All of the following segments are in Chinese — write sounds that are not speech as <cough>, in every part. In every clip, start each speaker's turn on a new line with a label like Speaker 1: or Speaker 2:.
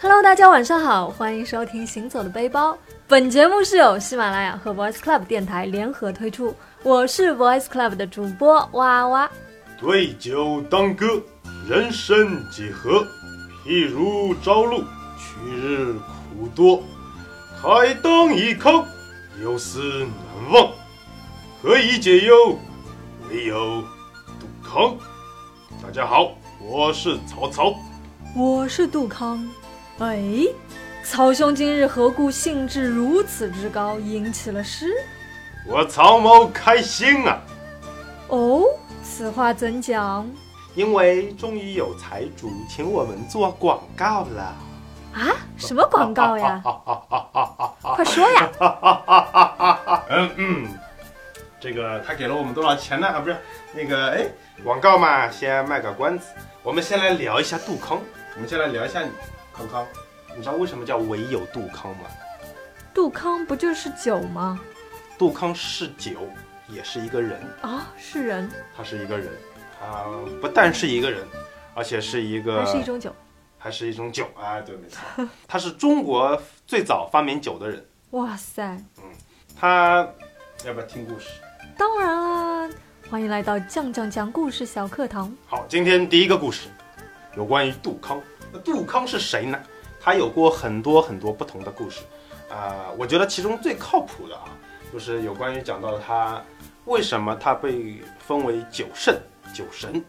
Speaker 1: Hello，大家晚上好，欢迎收听《行走的背包》。本节目是由喜马拉雅和 Voice Club 电台联合推出，我是 Voice Club 的主播哇哇。
Speaker 2: 对酒当歌，人生几何？譬如朝露，去日苦多。开当以慷，忧思难忘。何以解忧？唯有杜康。大家好，我是曹操。
Speaker 1: 我是杜康。哎，曹兄今日何故兴致如此之高，吟起了诗？
Speaker 2: 我曹某开心啊！
Speaker 1: 哦，此话怎讲？
Speaker 3: 因为终于有财主请我们做广告了。
Speaker 1: 啊？什么广告呀？<laughs> 快说呀！
Speaker 2: 嗯嗯，这个他给了我们多少钱呢？啊，不是那个，哎，广告嘛，先卖个关子。我们先来聊一下杜康。我们先来聊一下你。康康，
Speaker 3: 你知道为什么叫唯有杜康吗？
Speaker 1: 杜康不就是酒吗？
Speaker 3: 杜康是酒，也是一个人
Speaker 1: 啊，是人。
Speaker 3: 他是一个人，他不但是一个人，而且是一个，
Speaker 1: 还是一种酒，
Speaker 3: 还是一种酒啊！对，没错，他是中国最早发明酒的人。
Speaker 1: 哇塞，
Speaker 3: 嗯，他要不要听故事？
Speaker 1: 当然啦，欢迎来到酱酱讲故事小课堂。
Speaker 3: 好，今天第一个故事有关于杜康。那杜康是谁呢？他有过很多很多不同的故事，啊，我觉得其中最靠谱的啊，就是有关于讲到他为什么他被封为酒圣、酒神，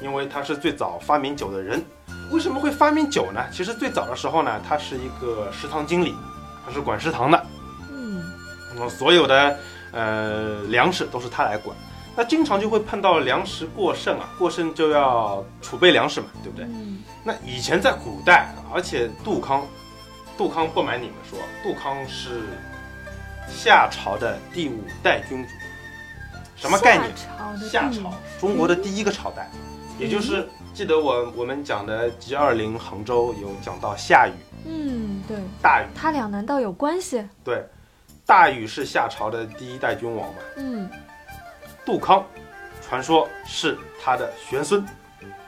Speaker 3: 因为他是最早发明酒的人。为什么会发明酒呢？其实最早的时候呢，他是一个食堂经理，他是管食堂的，
Speaker 1: 嗯，
Speaker 3: 那么所有的呃粮食都是他来管。那经常就会碰到粮食过剩啊，过剩就要储备粮食嘛，对不对？
Speaker 1: 嗯。
Speaker 3: 那以前在古代，而且杜康，杜康不瞒你们说，杜康是夏朝的第五代君主，什么概念？夏朝，中国的第一个朝代，也就是记得我我们讲的 G 二零杭州有讲到夏禹，
Speaker 1: 嗯，对，
Speaker 3: 大禹，
Speaker 1: 他俩难道有关系？
Speaker 3: 对，大禹是夏朝的第一代君王嘛，
Speaker 1: 嗯。
Speaker 3: 杜康，传说是他的玄孙。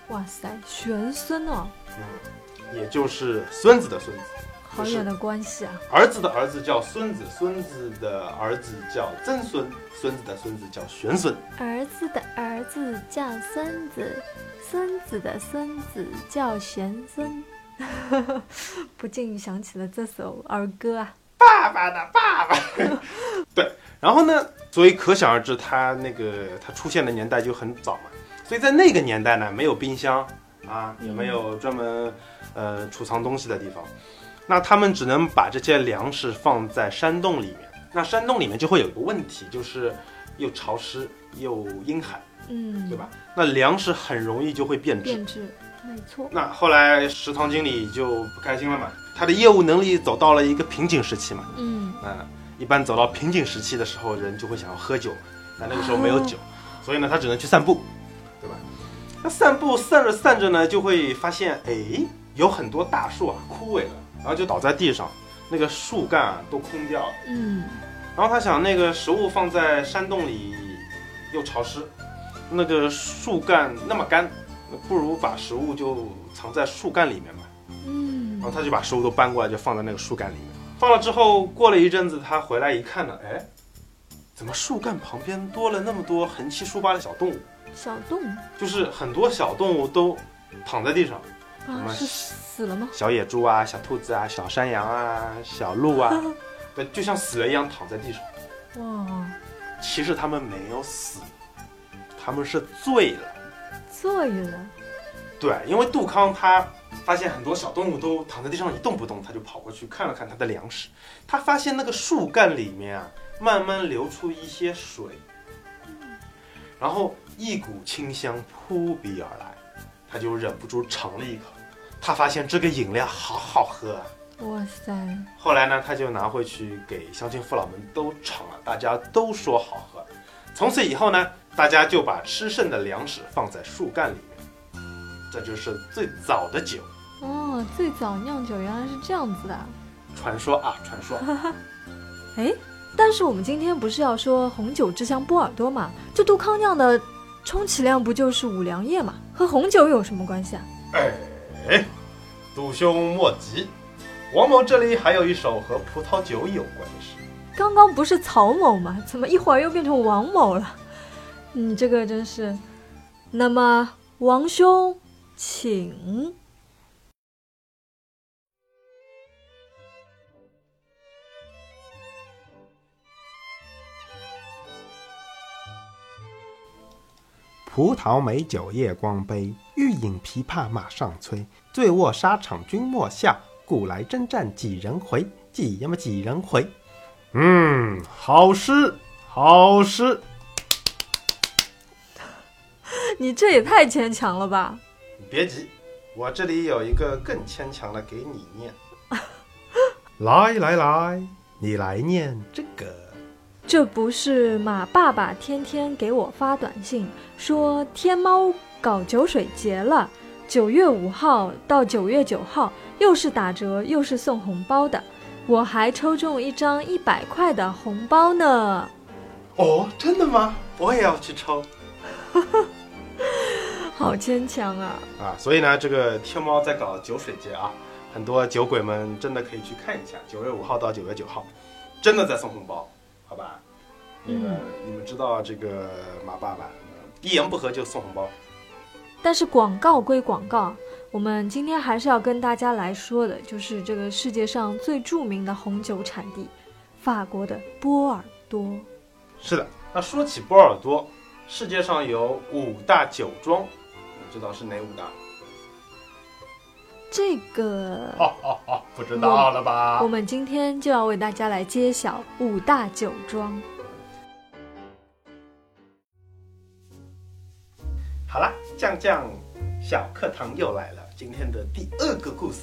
Speaker 1: 哇塞，玄孙哦！
Speaker 3: 嗯，也就是孙子的孙子。
Speaker 1: 好远的关系啊！
Speaker 3: 儿子的儿子叫孙子，孙子的儿子叫曾孙，孙子的孙子叫玄孙。
Speaker 1: 儿子的儿子叫孙子，孙子的孙子叫玄孙。<laughs> 不禁想起了这首儿歌啊！
Speaker 3: 爸爸的爸爸。<laughs> 对，然后呢？所以可想而知，它那个它出现的年代就很早嘛。所以在那个年代呢，没有冰箱啊，也没有专门呃储藏东西的地方，那他们只能把这些粮食放在山洞里面。那山洞里面就会有一个问题，就是又潮湿又阴寒，
Speaker 1: 嗯，
Speaker 3: 对吧？那粮食很容易就会变质。
Speaker 1: 变质，没错。
Speaker 3: 那后来食堂经理就不开心了嘛，他的业务能力走到了一个瓶颈时期嘛，
Speaker 1: 嗯
Speaker 3: 啊。一般走到瓶颈时期的时候，人就会想要喝酒，但那个时候没有酒，所以呢，他只能去散步，对吧？那散步散着散着呢，就会发现，哎，有很多大树啊枯萎了，然后就倒在地上，那个树干啊都空掉了。
Speaker 1: 嗯。
Speaker 3: 然后他想，那个食物放在山洞里又潮湿，那个树干那么干，不如把食物就藏在树干里面吧。
Speaker 1: 嗯。
Speaker 3: 然后他就把食物都搬过来，就放在那个树干里面。放了之后，过了一阵子，他回来一看呢，哎，怎么树干旁边多了那么多横七竖八的小动物？
Speaker 1: 小动物
Speaker 3: 就是很多小动物都躺在地上，
Speaker 1: 啊，是死了吗？
Speaker 3: 小野猪啊，小兔子啊，小山羊啊，小鹿啊，<laughs> 对，就像死了一样躺在地上。
Speaker 1: 哇，
Speaker 3: 其实他们没有死，他们是醉了。
Speaker 1: 醉了。
Speaker 3: 对，因为杜康他。发现很多小动物都躺在地上一动不动，他就跑过去看了看它的粮食。他发现那个树干里面啊，慢慢流出一些水，然后一股清香扑鼻而来，他就忍不住尝了一口。他发现这个饮料好好喝啊！
Speaker 1: 哇塞！
Speaker 3: 后来呢，他就拿回去给乡亲父老们都尝了，大家都说好喝。从此以后呢，大家就把吃剩的粮食放在树干里。这就是最早的酒
Speaker 1: 哦，最早酿酒原来是这样子的，
Speaker 3: 传说啊，传说。<laughs>
Speaker 1: 哎，但是我们今天不是要说红酒之乡波尔多嘛？这杜康酿的，充其量不就是五粮液嘛？和红酒有什么关系啊？
Speaker 2: 哎，杜兄莫急，
Speaker 3: 王某这里还有一首和葡萄酒有关的诗。
Speaker 1: 刚刚不是曹某吗？怎么一会儿又变成王某了？你这个真是。那么，王兄，请。
Speaker 3: 葡萄美酒夜光杯，欲饮琵琶马上催。醉卧沙场君莫笑，古来征战几人回？几呀么几人回？
Speaker 2: 嗯，好诗，好诗。<laughs>
Speaker 1: 你这也太牵强了吧！
Speaker 3: 别急，我这里有一个更牵强的给你念。<laughs>
Speaker 2: 来来来，你来念这个。
Speaker 1: 这不是马爸爸天天给我发短信说天猫搞酒水节了，九月五号到九月九号又是打折又是送红包的，我还抽中一张一百块的红包呢。
Speaker 3: 哦，真的吗？我也要去抽。<laughs> <laughs>
Speaker 1: 好坚强啊！
Speaker 3: 啊，所以呢，这个天猫在搞酒水节啊，很多酒鬼们真的可以去看一下，九月五号到九月九号，真的在送红包。好吧，那个你们知道这个马爸爸一言不合就送红包，
Speaker 1: 但是广告归广告，我们今天还是要跟大家来说的，就是这个世界上最著名的红酒产地——法国的波尔多。
Speaker 3: 是的，那说起波尔多，世界上有五大酒庄，你知道是哪五大？
Speaker 1: 这个哦哦哦
Speaker 2: 不知道了吧？
Speaker 1: 我们今天就要为大家来揭晓五大酒庄。
Speaker 3: 好了，酱酱小课堂又来了。今天的第二个故事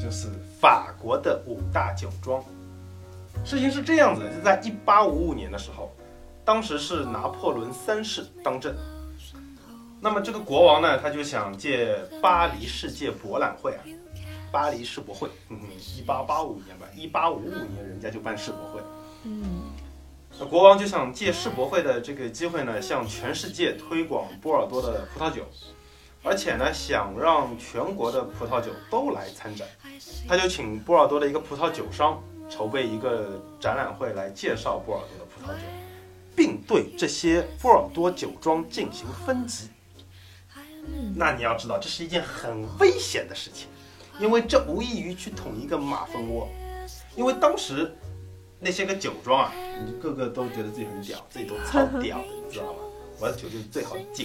Speaker 3: 就是法国的五大酒庄。事情是这样子的，就在一八五五年的时候，当时是拿破仑三世当政。那么这个国王呢，他就想借巴黎世界博览会啊，巴黎世博会，一八八五年吧，一八五五年人家就办世博会，
Speaker 1: 嗯，
Speaker 3: 那国王就想借世博会的这个机会呢，向全世界推广波尔多的葡萄酒，而且呢，想让全国的葡萄酒都来参展，他就请波尔多的一个葡萄酒商筹备一个展览会来介绍波尔多的葡萄酒，并对这些波尔多酒庄进行分级。那你要知道，这是一件很危险的事情，因为这无异于去捅一个马蜂窝。因为当时那些个酒庄啊，你个个都觉得自己很屌，自己都超屌的，你知道吗？<laughs> 我的酒就是最好的酒。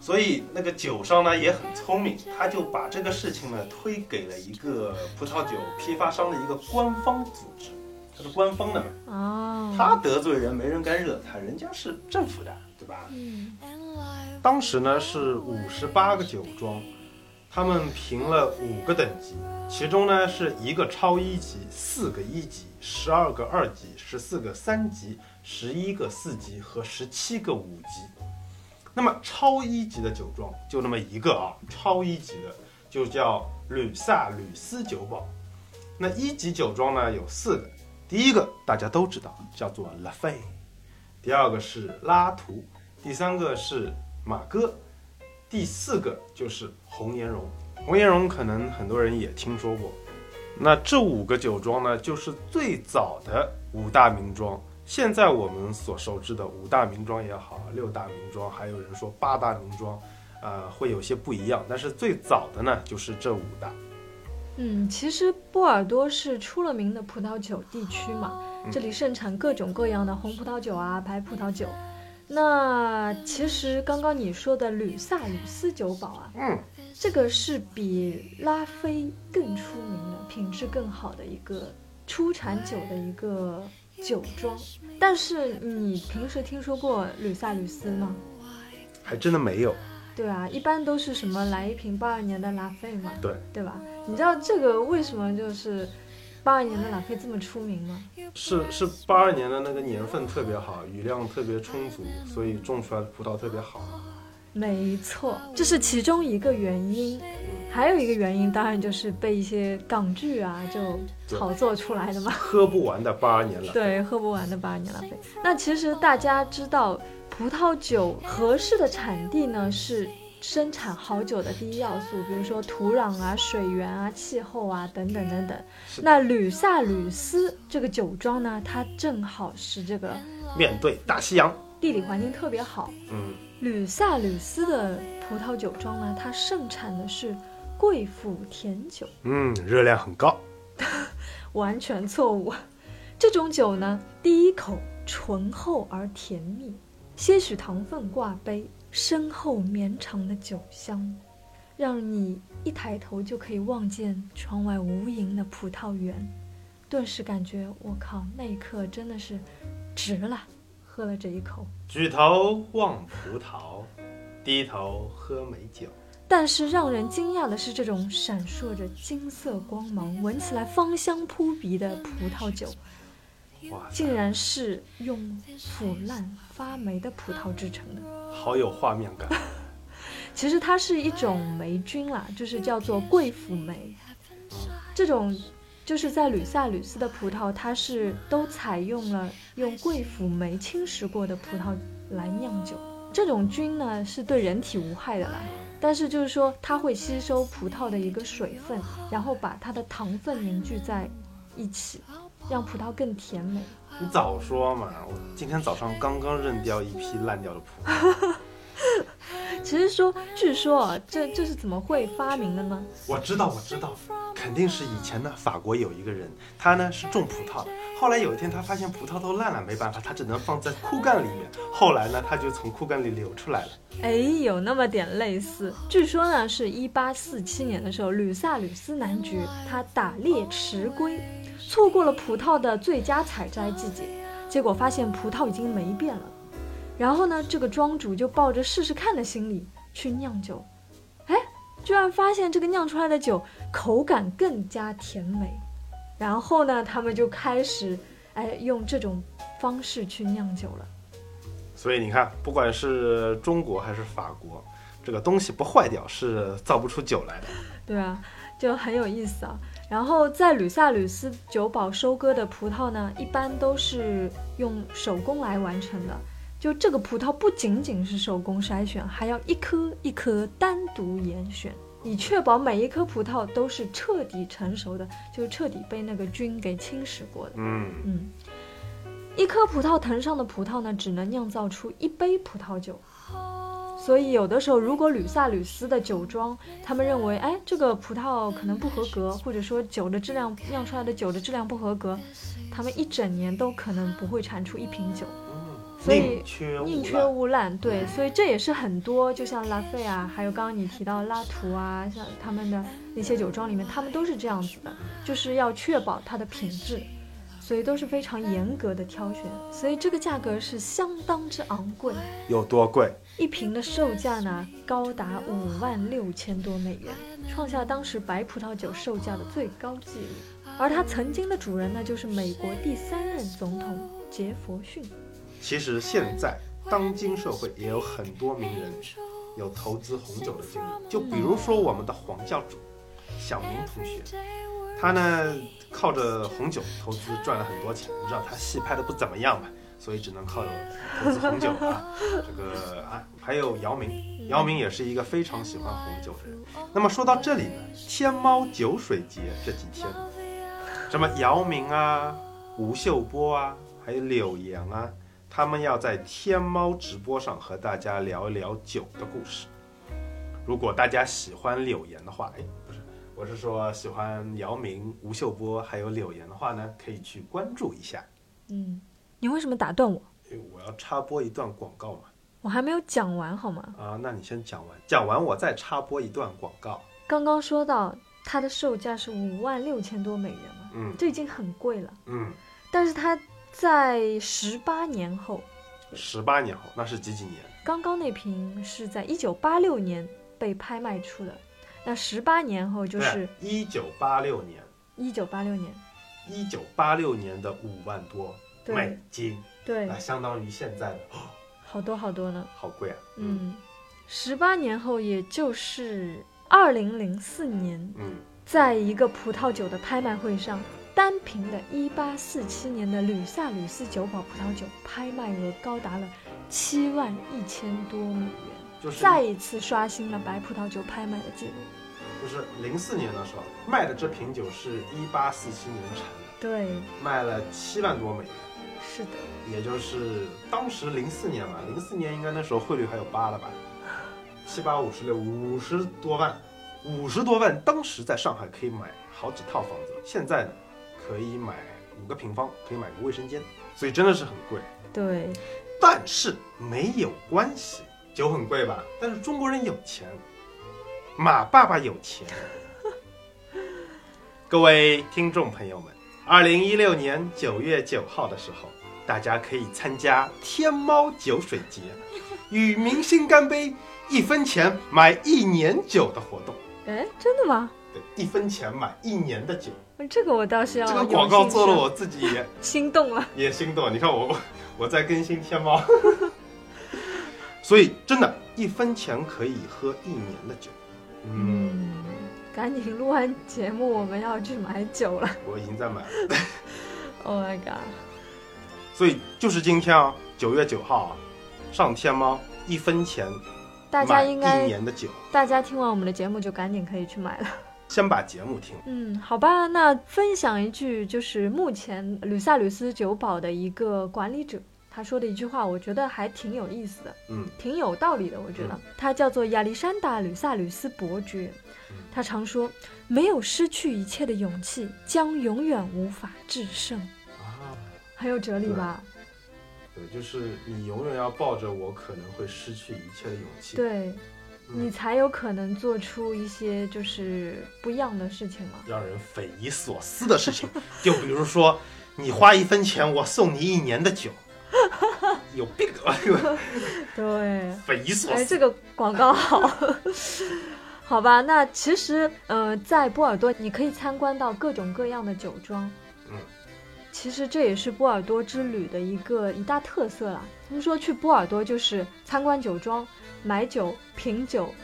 Speaker 3: 所以那个酒商呢也很聪明，他就把这个事情呢推给了一个葡萄酒批发商的一个官方组织，他是官方的嘛。
Speaker 1: 哦。
Speaker 3: 他得罪人，没人敢惹他，人家是政府的，对吧？
Speaker 1: 嗯。
Speaker 3: 当时呢是五十八个酒庄，他们评了五个等级，其中呢是一个超一级，四个一级，十二个二级，十四个三级，十一个四级和十七个五级。那么超一级的酒庄就那么一个啊，超一级的就叫吕萨吕斯酒堡。那一级酒庄呢有四个，第一个大家都知道叫做拉菲，第二个是拉图，第三个是。马哥，第四个就是红颜绒。红颜绒可能很多人也听说过。那这五个酒庄呢，就是最早的五大名庄。现在我们所熟知的五大名庄也好，六大名庄，还有人说八大名庄，呃，会有些不一样。但是最早的呢，就是这五大。
Speaker 1: 嗯，其实波尔多是出了名的葡萄酒地区嘛，这里盛产各种各样的红葡萄酒啊，白葡萄酒。那其实刚刚你说的吕萨吕斯酒堡啊，
Speaker 3: 嗯，
Speaker 1: 这个是比拉菲更出名的、品质更好的一个出产酒的一个酒庄。但是你平时听说过吕萨吕斯吗？
Speaker 3: 还真的没有。
Speaker 1: 对啊，一般都是什么来一瓶八二年的拉菲嘛，
Speaker 3: 对，
Speaker 1: 对吧？你知道这个为什么就是八二年的拉菲这么出名吗？
Speaker 3: 是是八二年的那个年份特别好，雨量特别充足，所以种出来的葡萄特别好。
Speaker 1: 没错，这是其中一个原因，还有一个原因当然就是被一些港剧啊就炒作出来的嘛。
Speaker 3: 喝不完的八二年了。
Speaker 1: 对，喝不完的八二年拉菲。那其实大家知道，葡萄酒合适的产地呢是生产好酒的第一要素，比如说土壤啊、水源啊、气候啊等等等等。那吕萨吕斯这个酒庄呢，它正好是这个
Speaker 3: 面对大西洋，
Speaker 1: 地理环境特别好。
Speaker 3: 嗯，
Speaker 1: 吕萨吕斯的葡萄酒庄呢，它盛产的是贵腐甜酒。
Speaker 3: 嗯，热量很高。<laughs>
Speaker 1: 完全错误。这种酒呢，第一口醇厚而甜蜜，些许糖分挂杯，深厚绵长的酒香，让你一抬头就可以望见窗外无垠的葡萄园，顿时感觉我靠，那一刻真的是值了。喝了这一口，
Speaker 3: 举头望葡萄，低头喝美酒。
Speaker 1: 但是让人惊讶的是，这种闪烁着金色光芒、闻起来芳香扑鼻的葡萄酒，竟然是用腐烂发霉的葡萄制成的。
Speaker 3: 好有画面感。<laughs>
Speaker 1: 其实它是一种霉菌啦，就是叫做贵腐霉。这种就是在吕萨吕斯的葡萄，它是都采用了用贵腐霉侵蚀过的葡萄来酿酒。这种菌呢是对人体无害的啦，但是就是说它会吸收葡萄的一个水分，然后把它的糖分凝聚在一起，让葡萄更甜美。
Speaker 3: 你早说嘛！我今天早上刚刚扔掉一批烂掉的葡萄。<laughs>
Speaker 1: 其实说，据说啊，这这是怎么会发明的呢？
Speaker 3: 我知道，我知道，肯定是以前呢，法国有一个人，他呢是种葡萄的。后来有一天，他发现葡萄都烂了，没办法，他只能放在枯干里面。后来呢，他就从枯干里流出来了。
Speaker 1: 哎，有那么点类似。据说呢，是一八四七年的时候，吕萨吕斯男爵他打猎迟归，错过了葡萄的最佳采摘季节，结果发现葡萄已经霉变了。然后呢，这个庄主就抱着试试看的心理去酿酒，哎，居然发现这个酿出来的酒口感更加甜美。然后呢，他们就开始哎用这种方式去酿酒了。
Speaker 3: 所以你看，不管是中国还是法国，这个东西不坏掉是造不出酒来的。
Speaker 1: 对啊，就很有意思啊。然后在吕萨吕斯酒保收割的葡萄呢，一般都是用手工来完成的。就这个葡萄不仅仅是手工筛选，还要一颗一颗单独严选，以确保每一颗葡萄都是彻底成熟的，就彻底被那个菌给侵蚀过的。
Speaker 3: 嗯，
Speaker 1: 嗯，一颗葡萄藤上的葡萄呢，只能酿造出一杯葡萄酒。所以有的时候，如果吕萨吕斯的酒庄他们认为，哎，这个葡萄可能不合格，或者说酒的质量酿出来的酒的质量不合格，他们一整年都可能不会产出一瓶酒。所以
Speaker 3: 宁缺毋滥，
Speaker 1: 对，所以这也是很多，就像拉菲啊，还有刚刚你提到拉图啊，像他们的那些酒庄里面，他们都是这样子的，就是要确保它的品质，所以都是非常严格的挑选，所以这个价格是相当之昂贵，
Speaker 3: 有多贵？
Speaker 1: 一瓶的售价呢高达五万六千多美元，创下当时白葡萄酒售价的最高纪录，而它曾经的主人呢就是美国第三任总统杰佛逊。
Speaker 3: 其实现在当今社会也有很多名人有投资红酒的经历，就比如说我们的黄教主小明同学，他呢靠着红酒投资赚了很多钱，你知道他戏拍的不怎么样嘛，所以只能靠投资红酒啊。<laughs> 这个啊，还有姚明，姚明也是一个非常喜欢红酒的人。那么说到这里呢，天猫酒水节这几天，什么姚明啊、吴秀波啊，还有柳岩啊。他们要在天猫直播上和大家聊一聊酒的故事。如果大家喜欢柳岩的话，哎，不是，我是说喜欢姚明、吴秀波还有柳岩的话呢，可以去关注一下。
Speaker 1: 嗯，你为什么打断我？
Speaker 3: 因为，我要插播一段广告嘛。
Speaker 1: 我还没有讲完好吗？
Speaker 3: 啊，那你先讲完，讲完我再插播一段广告。
Speaker 1: 刚刚说到它的售价是五万六千多美元嘛，
Speaker 3: 嗯
Speaker 1: 这已经很贵了。
Speaker 3: 嗯，
Speaker 1: 但是它在十八年后，
Speaker 3: 十八年后，那是几几年？
Speaker 1: 刚刚那瓶是在一九八六年被拍卖出的，那十八年后就是
Speaker 3: 一九八六年，
Speaker 1: 一九八六年。
Speaker 3: 一九八六年的五万多
Speaker 1: 对
Speaker 3: 美金，
Speaker 1: 对
Speaker 3: 那，相当于现在的，哦
Speaker 1: 好多好多呢。
Speaker 3: 好贵啊。
Speaker 1: 嗯，十八年后，也就是二零零四年，
Speaker 3: 嗯，
Speaker 1: 在一个葡萄酒的拍卖会上，单瓶的1847年的吕萨吕斯酒保葡萄酒拍卖额高达了七万一千多美元。
Speaker 3: 就是
Speaker 1: 再一次刷新了白葡萄酒拍卖的记录。
Speaker 3: 就是零四年的时候卖的这瓶酒是一八四七年产的，
Speaker 1: 对，
Speaker 3: 卖了七万多美元，
Speaker 1: 是的，
Speaker 3: 也就是当时零四年嘛，零四年应该那时候汇率还有八了吧，七八五十六，五十多万，五十多万，当时在上海可以买好几套房子，现在呢可以买五个平方，可以买个卫生间，所以真的是很贵。
Speaker 1: 对，
Speaker 3: 但是没有关系，酒很贵吧？但是中国人有钱，马爸爸有钱。<laughs> 各位听众朋友们，二零一六年九月九号的时候，大家可以参加天猫酒水节，<laughs> 与明星干杯，一分钱买一年酒的活动。
Speaker 1: 哎，真的吗？
Speaker 3: 对，一分钱买一年的酒，
Speaker 1: 这个我倒是要
Speaker 3: 这个广告做了我自己也 <laughs>
Speaker 1: 心动了。
Speaker 3: 也心动。你看我我 <laughs> 我在更新天猫，所以真的，一分钱可以喝一年的酒。嗯，
Speaker 1: 嗯，赶紧录完节目，我们要去买酒了。
Speaker 3: 我已经在买了。
Speaker 1: Oh my god！
Speaker 3: 所以就是今天啊，九月九号啊，上天猫一分钱
Speaker 1: 大家应该一，
Speaker 3: 年的酒。
Speaker 1: 大家听完我们的节目就赶紧可以去买了。
Speaker 3: 先把节目听。
Speaker 1: 嗯，好吧，那分享一句，就是目前吕萨吕斯酒保的一个管理者他说的一句话，我觉得还挺有意思的，
Speaker 3: 嗯
Speaker 1: 挺有道理的。我觉得
Speaker 3: 嗯
Speaker 1: 他叫做亚历山大·吕萨吕斯伯爵
Speaker 3: 嗯，
Speaker 1: 他常说，没有失去一切的勇气，将永远无法制胜。
Speaker 3: 啊，
Speaker 1: 很有哲理吧？
Speaker 3: 对，就是你永远要抱着我可能会失去一切的勇气。
Speaker 1: 对，
Speaker 3: 嗯
Speaker 1: 你才有可能做出一些就是不一样的事情嘛。
Speaker 3: 让人匪夷所思的事情，就比如说，你花一分钱，我送你一年的酒，<laughs> 有病啊！
Speaker 1: 对，
Speaker 3: 匪夷所
Speaker 1: 哎，
Speaker 3: 思。
Speaker 1: 这个广告好，<laughs> 好吧？那其实，呃，在波尔多你可以参观到各种各样的酒庄，
Speaker 3: 嗯，
Speaker 1: 其实这也是波尔多之旅的一个一大特色啦。他们说去波尔多就是参观酒庄、买酒、品酒，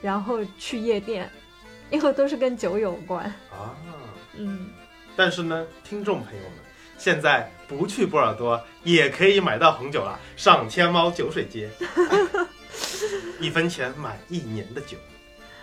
Speaker 1: 然后去夜店，因为都是跟酒有关。
Speaker 3: 啊，
Speaker 1: 嗯，
Speaker 3: 但是呢，听众朋友们，现在不去波尔多也可以买到红酒了，上天猫酒水街，<laughs> 一分钱买一年的酒。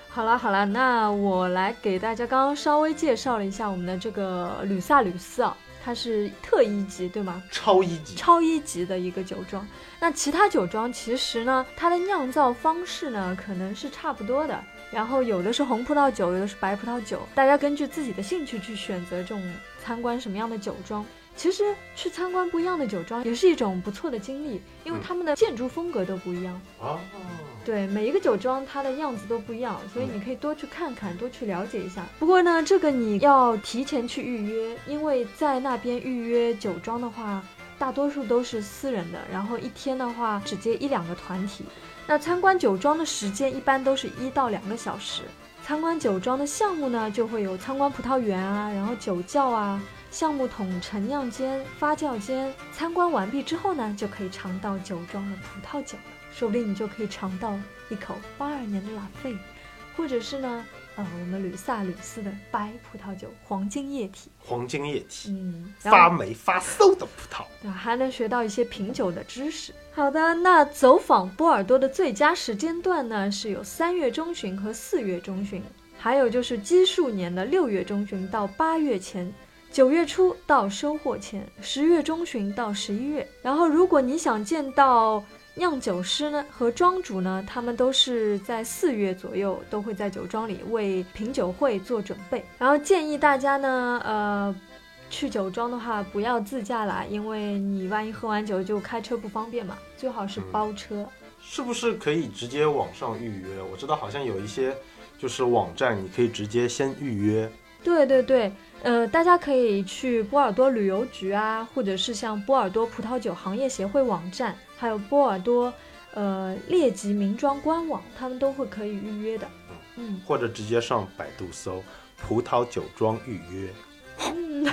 Speaker 1: 好了好了，那我来给大家刚刚稍微介绍了一下我们的这个吕萨吕斯啊，它是特一级，对吗？
Speaker 3: 超一级，
Speaker 1: 超一级的一个酒庄。那其他酒庄其实呢，它的酿造方式呢可能是差不多的，然后有的是红葡萄酒，有的是白葡萄酒，大家根据自己的兴趣去选择这种参观什么样的酒庄。其实去参观不一样的酒庄也是一种不错的经历，因为
Speaker 3: 嗯
Speaker 1: 他们的建筑风格都不一样。
Speaker 3: 啊，
Speaker 1: 对，每一个酒庄它的样子都不一样，所以你可以多去看看，多去了解一下。不过呢，这个你要提前去预约，因为在那边预约酒庄的话，大多数都是私人的，然后一天的话只接一两个团体。那参观酒庄的时间一般都是一到两个小时。参观酒庄的项目呢，就会有参观葡萄园啊，然后酒窖啊。橡木桶陈酿间、发酵间，参观完毕之后呢，就可以尝到酒庄的葡萄酒了。说不定你就可以尝到一口八二年的拉菲，或者是呢，呃，我们吕萨吕斯的白葡萄酒黄金液体，
Speaker 3: 黄金液体，
Speaker 1: 嗯，
Speaker 3: 发霉发馊的葡萄。
Speaker 1: 对，还能学到一些品酒的知识。好的，那走访波尔多的最佳时间段呢，是有三月中旬和四月中旬，还有就是基数年的六月中旬到八月前。九月初到收获前，十月中旬到十一月。然后，如果你想见到酿酒师呢和庄主呢，他们都是在四月左右都会在酒庄里为品酒会做准备。然后建议大家呢，呃，去酒庄的话不要自驾啦，因为你万一喝完酒就开车不方便嘛，最好是包车。
Speaker 3: 是不是可以直接网上预约？我知道好像有一些就是网站，你可以直接先预约。
Speaker 1: 对对对，呃，大家可以去波尔多旅游局啊，或者是像波尔多葡萄酒行业协会网站，还有波尔多呃列级名庄官网，他们都会可以预约的。嗯
Speaker 3: 或者直接上百度搜“葡萄酒庄预约
Speaker 1: 嗯”，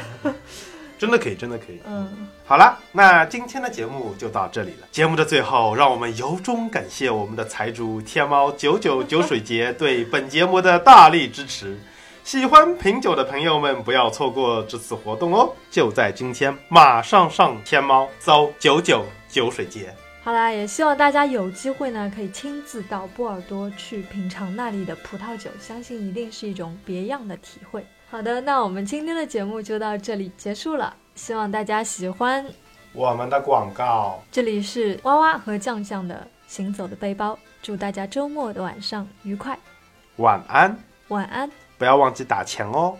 Speaker 1: <laughs>
Speaker 3: 真的可以，真的可以。
Speaker 1: 嗯，
Speaker 3: 好了，那今天的节目就到这里了。节目的最后，让我们由衷感谢我们的财主天猫九九酒水节 <laughs> 对本节目的大力支持。喜欢品酒的朋友们，不要错过这次活动哦！就在今天，马上上天猫搜九九酒水节。
Speaker 1: 好啦，也希望大家有机会呢，可以亲自到波尔多去品尝那里的葡萄酒，相信一定是一种别样的体会。好的，那我们今天的节目就到这里结束了，希望大家喜欢。
Speaker 3: 我们的广告，
Speaker 1: 这里是哇哇和酱酱的行走的背包，祝大家周末的晚上愉快，
Speaker 3: 晚安，
Speaker 1: 晚安。
Speaker 3: 不要忘记打钱哦。